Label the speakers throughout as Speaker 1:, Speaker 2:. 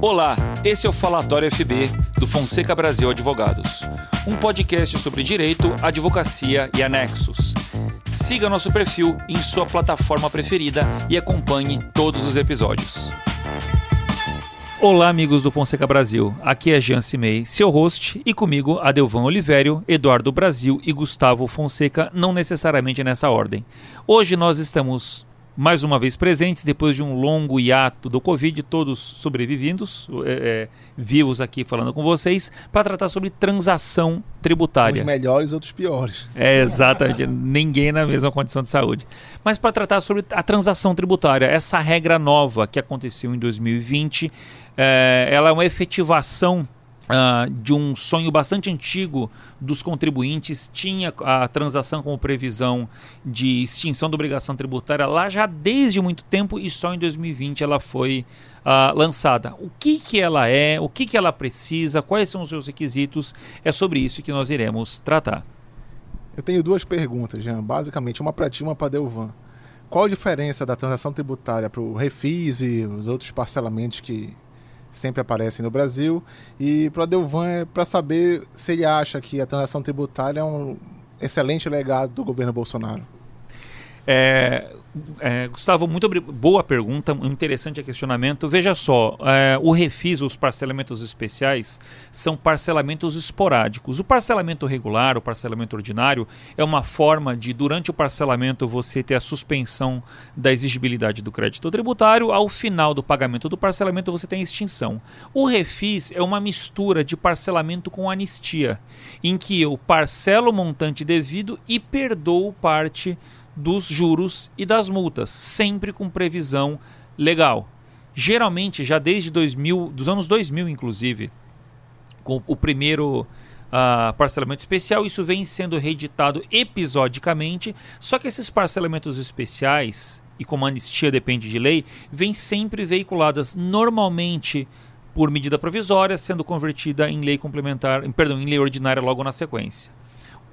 Speaker 1: Olá, esse é o Falatório FB do Fonseca Brasil Advogados, um podcast sobre direito, advocacia e anexos. Siga nosso perfil em sua plataforma preferida e acompanhe todos os episódios. Olá, amigos do Fonseca Brasil. Aqui é Jean Cimei, seu host, e comigo Adelvan Olivério, Eduardo Brasil e Gustavo Fonseca, não necessariamente nessa ordem. Hoje nós estamos mais uma vez presentes, depois de um longo hiato do Covid, todos sobrevivindos, é, é, vivos aqui falando com vocês, para tratar sobre transação tributária.
Speaker 2: Os melhores, outros piores.
Speaker 1: É, exatamente. ninguém na mesma condição de saúde. Mas para tratar sobre a transação tributária, essa regra nova que aconteceu em 2020, é, ela é uma efetivação Uh, de um sonho bastante antigo dos contribuintes, tinha a transação como previsão de extinção da obrigação tributária lá já desde muito tempo e só em 2020 ela foi uh, lançada. O que, que ela é, o que, que ela precisa, quais são os seus requisitos, é sobre isso que nós iremos tratar.
Speaker 2: Eu tenho duas perguntas, Jean, basicamente uma para ti e uma para Delvan. Qual a diferença da transação tributária para o refis e os outros parcelamentos que sempre aparecem no Brasil. E para o Adelvan é para saber se ele acha que a transação tributária é um excelente legado do governo Bolsonaro.
Speaker 1: É, é, Gustavo, muito boa pergunta, interessante questionamento. Veja só, é, o refis, os parcelamentos especiais, são parcelamentos esporádicos. O parcelamento regular, o parcelamento ordinário, é uma forma de, durante o parcelamento, você ter a suspensão da exigibilidade do crédito tributário. Ao final do pagamento do parcelamento, você tem a extinção. O refis é uma mistura de parcelamento com anistia, em que eu parcelo o montante devido e perdoo parte dos juros e das multas, sempre com previsão legal. Geralmente, já desde 2000, dos anos 2000 inclusive, com o primeiro uh, parcelamento especial, isso vem sendo reeditado episodicamente, só que esses parcelamentos especiais, e como a anistia depende de lei, vêm sempre veiculadas normalmente por medida provisória, sendo convertida em lei complementar, perdão, em lei ordinária logo na sequência.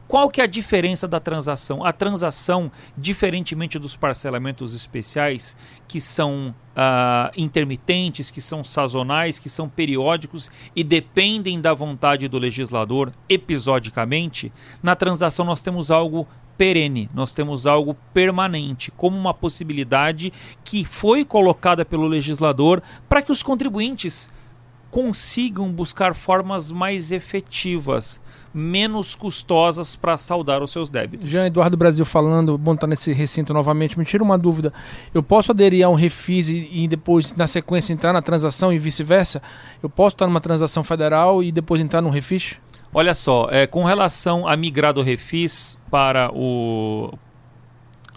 Speaker 1: Qual que é a diferença da transação? A transação, diferentemente dos parcelamentos especiais, que são uh, intermitentes, que são sazonais, que são periódicos e dependem da vontade do legislador episodicamente, na transação nós temos algo perene, nós temos algo permanente, como uma possibilidade que foi colocada pelo legislador para que os contribuintes consigam buscar formas mais efetivas, menos custosas para saldar os seus débitos.
Speaker 3: Já Eduardo Brasil falando, bom estar tá nesse recinto novamente, me tira uma dúvida. Eu posso aderir a um refis e, e depois, na sequência, entrar na transação e vice-versa? Eu posso estar numa transação federal e depois entrar num refis?
Speaker 1: Olha só, é, com relação a migrar do refis para o,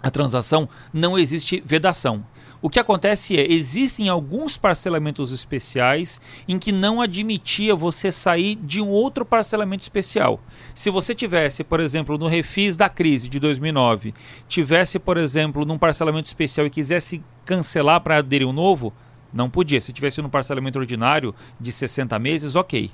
Speaker 1: a transação, não existe vedação. O que acontece é, existem alguns parcelamentos especiais em que não admitia você sair de um outro parcelamento especial. Se você tivesse, por exemplo, no refis da crise de 2009, tivesse, por exemplo, num parcelamento especial e quisesse cancelar para aderir um novo, não podia. Se tivesse no parcelamento ordinário de 60 meses, ok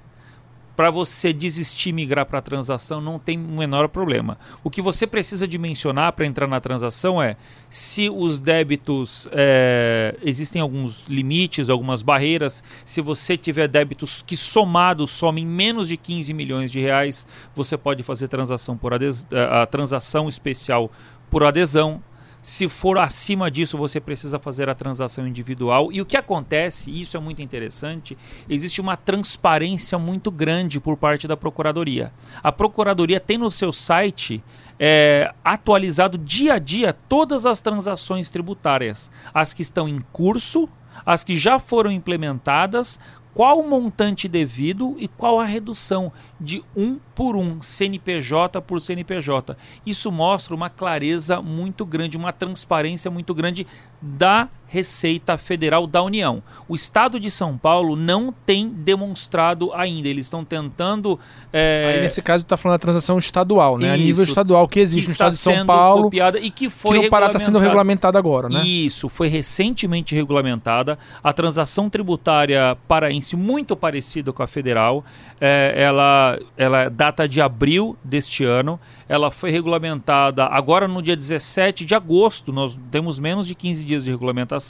Speaker 1: para você desistir e migrar para a transação não tem o menor problema. O que você precisa de mencionar para entrar na transação é se os débitos é, existem alguns limites, algumas barreiras. Se você tiver débitos que somados somem menos de 15 milhões de reais, você pode fazer transação por a transação especial por adesão. Se for acima disso, você precisa fazer a transação individual. E o que acontece, e isso é muito interessante, existe uma transparência muito grande por parte da Procuradoria. A Procuradoria tem no seu site é, atualizado dia a dia todas as transações tributárias, as que estão em curso, as que já foram implementadas, qual o montante devido e qual a redução de um por um, CNPJ por CNPJ. Isso mostra uma clareza muito grande, uma transparência muito grande da Receita Federal da União. O Estado de São Paulo não tem demonstrado ainda. Eles estão tentando.
Speaker 3: É... Aí, nesse caso, está falando da transação estadual, né? Isso, a nível estadual que existe que no Estado de São Paulo.
Speaker 1: Copiada e que foi.
Speaker 3: Que está sendo regulamentada agora, né?
Speaker 1: Isso, foi recentemente regulamentada. A transação tributária paraense, muito parecida com a federal, é, ela, ela data de abril deste ano. Ela foi regulamentada agora no dia 17 de agosto. Nós temos menos de 15 dias de regulamentação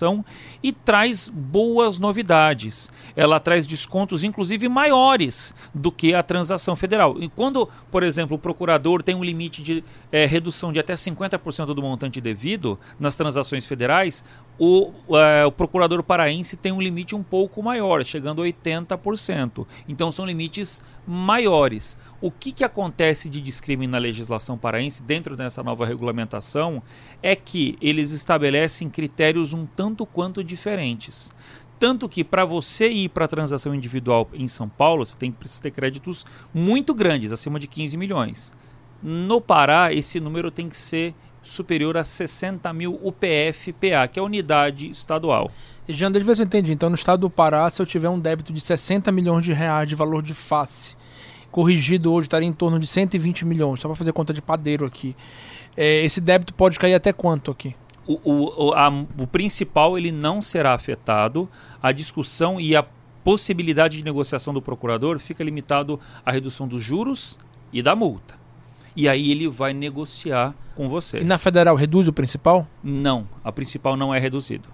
Speaker 1: e traz boas novidades. Ela traz descontos, inclusive, maiores do que a transação federal. E quando, por exemplo, o procurador tem um limite de é, redução de até 50% do montante devido nas transações federais, o, é, o, procurador paraense tem um limite um pouco maior, chegando a 80%. Então são limites maiores. O que, que acontece de discriminação na legislação paraense dentro dessa nova regulamentação é que eles estabelecem critérios um tanto quanto diferentes. Tanto que para você ir para a transação individual em São Paulo, você tem que ter créditos muito grandes, acima de 15 milhões. No Pará, esse número tem que ser superior a 60 mil UPF-PA, que é a unidade estadual.
Speaker 3: E Jean, deixa eu ver se eu entendi. Então, no estado do Pará, se eu tiver um débito de 60 milhões de reais de valor de face, corrigido hoje estaria em torno de 120 milhões, só para fazer conta de padeiro aqui. É, esse débito pode cair até quanto aqui?
Speaker 1: O, o, a, o principal ele não será afetado. A discussão e a possibilidade de negociação do procurador fica limitado à redução dos juros e da multa e aí ele vai negociar com você.
Speaker 3: E na federal reduz o principal?
Speaker 1: Não, a principal não é reduzido.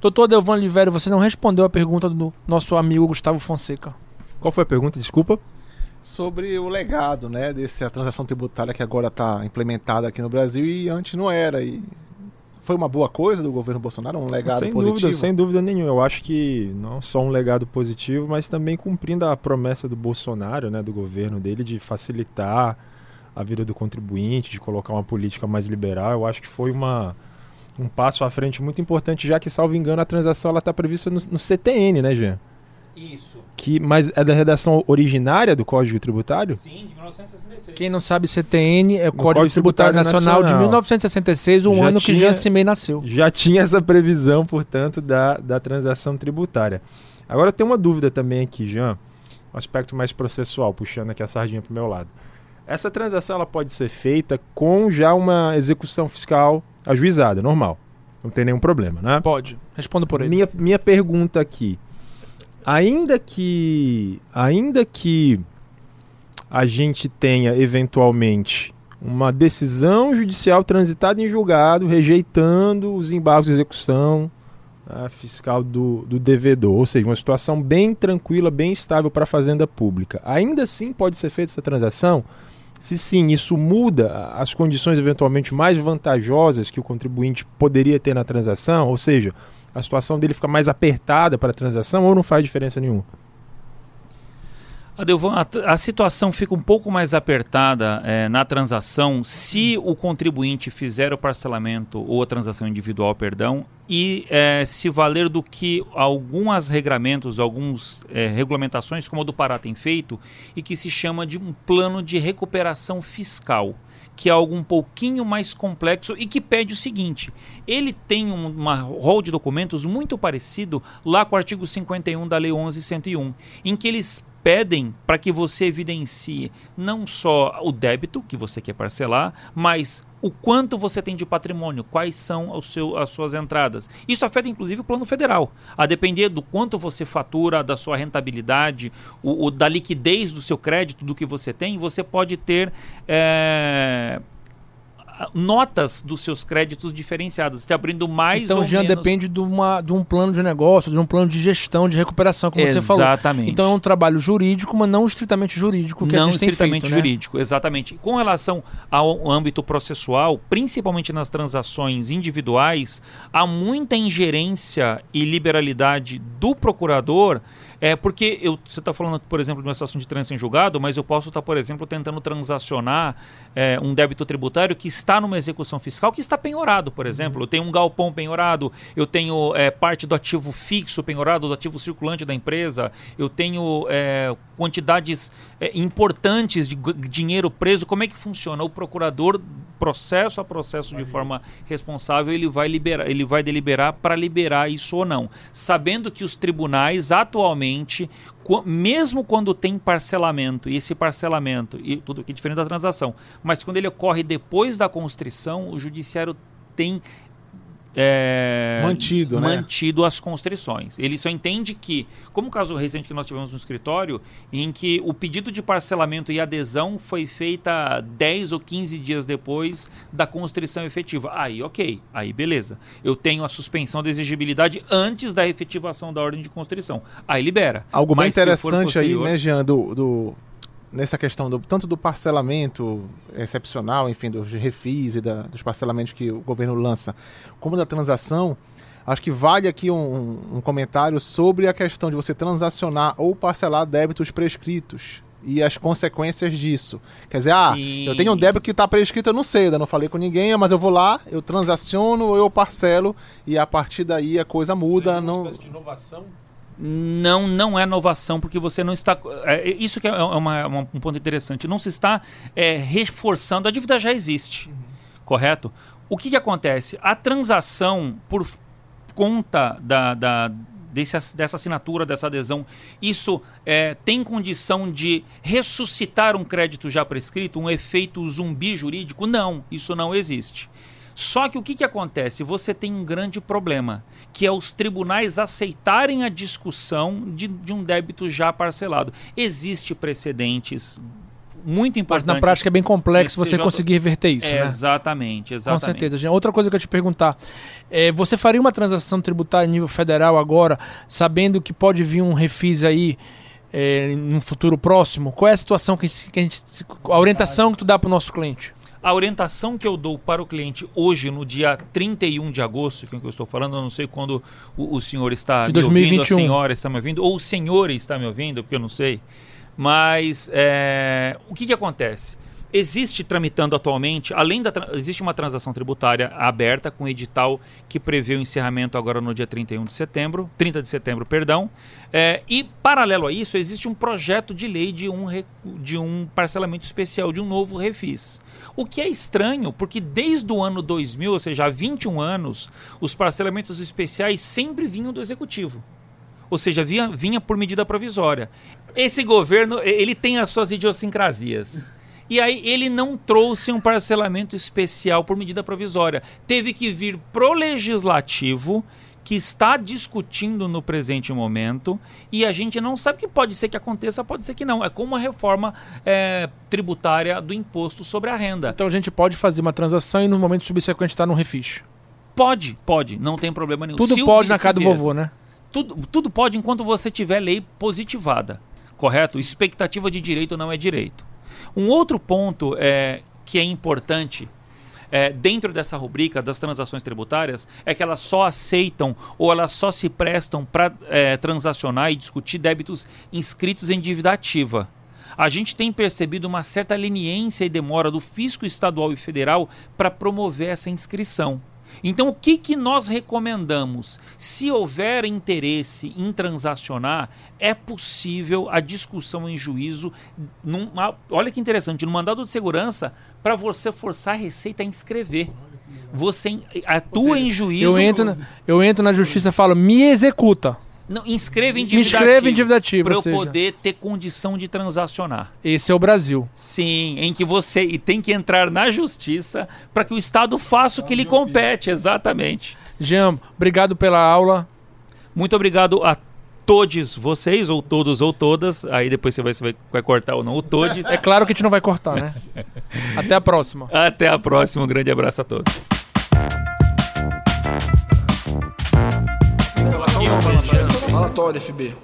Speaker 3: Doutor Delvan Oliveira, você não respondeu a pergunta do nosso amigo Gustavo Fonseca.
Speaker 4: Qual foi a pergunta? Desculpa.
Speaker 2: Sobre o legado, né, dessa transação tributária que agora está implementada aqui no Brasil e antes não era. E foi uma boa coisa do governo Bolsonaro, um legado
Speaker 4: sem
Speaker 2: positivo?
Speaker 4: Dúvida, sem dúvida nenhuma. Eu acho que não só um legado positivo, mas também cumprindo a promessa do Bolsonaro, né, do governo dele, de facilitar a vida do contribuinte, de colocar uma política mais liberal. Eu acho que foi uma, um passo à frente muito importante, já que, salvo engano, a transação está prevista no, no, CTN, né, Jean?
Speaker 1: Isso.
Speaker 4: Que, mas é da redação originária do Código Tributário?
Speaker 1: Sim, de 1966.
Speaker 3: Quem não sabe, CTN é o Código, Código Tributário, Tributário Nacional, Nacional, de 1966, um já ano tinha, que Jean Cimei nasceu.
Speaker 4: Já tinha essa previsão, portanto, da, da transação tributária. Agora tem uma dúvida também aqui, Jean, um aspecto mais processual, puxando aqui a sardinha para o meu lado. Essa transação ela pode ser feita com já uma execução fiscal ajuizada, normal. Não tem nenhum problema, né?
Speaker 3: Pode. Responda por ele.
Speaker 4: Minha, minha pergunta aqui. Ainda que, ainda que a gente tenha eventualmente uma decisão judicial transitada em julgado rejeitando os embargos de execução né, fiscal do, do devedor, ou seja, uma situação bem tranquila, bem estável para a fazenda pública. Ainda assim pode ser feita essa transação se sim, isso muda as condições eventualmente mais vantajosas que o contribuinte poderia ter na transação, ou seja, a situação dele fica mais apertada para a transação ou não faz diferença nenhuma?
Speaker 1: Adelvan, a, a situação fica um pouco mais apertada é, na transação se o contribuinte fizer o parcelamento ou a transação individual, perdão, e é, se valer do que alguns regramentos, algumas é, regulamentações, como a do Pará tem feito, e que se chama de um plano de recuperação fiscal que é algo um pouquinho mais complexo e que pede o seguinte: ele tem um, uma rol de documentos muito parecido lá com o artigo 51 da Lei 11.101, em que eles pedem para que você evidencie não só o débito que você quer parcelar, mas o quanto você tem de patrimônio, quais são seu, as suas entradas. Isso afeta inclusive o plano federal. A depender do quanto você fatura, da sua rentabilidade, o, o da liquidez do seu crédito, do que você tem, você pode ter é, notas dos seus créditos diferenciadas, te abrindo mais
Speaker 3: então,
Speaker 1: ou
Speaker 3: já
Speaker 1: menos...
Speaker 3: depende de, uma, de um plano de negócio, de um plano de gestão, de recuperação, como exatamente. você falou.
Speaker 1: Exatamente.
Speaker 3: Então é um trabalho jurídico, mas não estritamente jurídico.
Speaker 1: Que não estritamente
Speaker 3: feito,
Speaker 1: né? jurídico, né? exatamente. Com relação ao âmbito processual, principalmente nas transações individuais, há muita ingerência e liberalidade do procurador é porque eu, você está falando, por exemplo, de uma situação de trânsito em julgado, mas eu posso estar, tá, por exemplo, tentando transacionar é, um débito tributário que está numa execução fiscal que está penhorado, por exemplo. Eu tenho um galpão penhorado, eu tenho é, parte do ativo fixo penhorado, do ativo circulante da empresa, eu tenho é, quantidades é, importantes de dinheiro preso. Como é que funciona? O procurador, processo a processo de forma responsável, ele vai liberar, ele vai deliberar para liberar isso ou não, sabendo que os tribunais atualmente mesmo quando tem parcelamento, e esse parcelamento, e tudo aqui é diferente da transação, mas quando ele ocorre depois da constrição, o judiciário tem é,
Speaker 2: Mantido, né?
Speaker 1: mantido as constrições. Ele só entende que, como o caso recente que nós tivemos no escritório, em que o pedido de parcelamento e adesão foi feita 10 ou 15 dias depois da constrição efetiva. Aí, ok. Aí, beleza. Eu tenho a suspensão da exigibilidade antes da efetivação da ordem de constrição. Aí libera.
Speaker 2: Algo
Speaker 1: for
Speaker 2: interessante aí, né, Jean, do, do- nessa questão do, tanto do parcelamento excepcional, enfim, dos refis e da- dos parcelamentos que o governo lança, como da transação, acho que vale aqui um, um comentário sobre a questão de você transacionar ou parcelar débitos prescritos e as consequências disso. Quer dizer, ah,
Speaker 1: Sim.
Speaker 2: eu tenho um débito que está prescrito, eu não sei, eu ainda não falei com ninguém, mas eu vou lá, eu transaciono ou eu parcelo e a partir daí a coisa muda, não...
Speaker 4: de inovação.
Speaker 1: Não, não é inovação, porque você não está. é, isso que é uma- uma- um ponto interessante. Não se está é, reforçando, a dívida já existe. Correto? O que, que acontece? A transação, por conta da, da- desse dessa assinatura, dessa adesão, isso é, tem condição de ressuscitar um crédito já prescrito, um efeito zumbi jurídico? Não, isso não existe. Só que o que, que acontece? Você tem um grande problema, que é os tribunais aceitarem a discussão de, de um débito já parcelado. Existe precedentes muito
Speaker 3: Mas
Speaker 1: importantes.
Speaker 3: na prática é bem complexo você conseguir reverter isso,
Speaker 1: É,
Speaker 3: né?
Speaker 1: Exatamente,
Speaker 3: Com
Speaker 1: exatamente.
Speaker 3: certeza. Jean. Outra coisa que eu ia te perguntar. é, você faria uma transação tributária em nível federal agora, sabendo que pode vir um refis aí é, no futuro próximo? Qual é a situação que, que a gente. A orientação que tu dá para o nosso cliente?
Speaker 1: A orientação que eu dou para o cliente hoje, no dia 31 de agosto, que é o que eu estou falando, eu não sei quando o, o senhor está
Speaker 3: De
Speaker 1: me ouvindo,
Speaker 3: 2021.
Speaker 1: a senhora está me ouvindo, ou o senhor está me ouvindo, porque eu não sei. Mas é, o que, que acontece? Existe tramitando atualmente, além da. Existe uma transação tributária aberta com edital que prevê o encerramento agora no dia 31 de setembro, 30 de setembro, perdão. É, e, paralelo a isso, existe um projeto de lei de um, de um parcelamento especial, de um novo refis. O que é estranho, porque desde o ano 2000, ou seja, há 21 anos, os parcelamentos especiais sempre vinham do executivo. Ou seja, vinha, vinha por medida provisória. Esse governo, ele tem as suas idiosincrasias. E aí ele não trouxe um parcelamento especial por medida provisória. Teve que vir pro legislativo que está discutindo no presente momento e a gente não sabe que pode ser que aconteça, pode ser que não. É como a reforma é, tributária do imposto sobre a renda.
Speaker 3: Então a gente pode fazer uma transação e no momento subsequente estar num refis.
Speaker 1: Pode, pode, não tem problema nenhum.
Speaker 3: Tudo pode na casa do vovô, né?
Speaker 1: Tudo, tudo pode enquanto você tiver lei positivada, correto? Expectativa de direito não é direito. Um outro ponto é, que é importante é, dentro dessa rubrica das transações tributárias é que elas só aceitam ou elas só se prestam para transacionar e discutir débitos inscritos em dívida ativa. A gente tem percebido uma certa leniência e demora do fisco estadual e federal para promover essa inscrição. Então, o que, que nós recomendamos? Se houver interesse em transacionar, é possível a discussão em juízo. Olha que interessante, no mandado de segurança, para você forçar a Receita a inscrever. Você atua em juízo.
Speaker 3: Eu entro, na, eu entro na justiça e falo, me executa.
Speaker 1: Não, inscreva em dívida
Speaker 3: inscreva em dívida ativa,
Speaker 1: Para eu
Speaker 3: seja-
Speaker 1: poder ter condição de transacionar.
Speaker 3: Esse é o Brasil.
Speaker 1: Sim, em que você e tem que entrar na justiça para que o Estado faça o que lhe compete, exatamente.
Speaker 3: Jean, obrigado pela aula.
Speaker 1: Muito obrigado a todos vocês, ou todos ou todas. Aí depois você vai, você vai, vai cortar ou não o todos.
Speaker 3: É claro que a gente não vai cortar, né? Até a próxima.
Speaker 1: Até a próxima, um grande abraço a todos.
Speaker 3: Falatório, FB.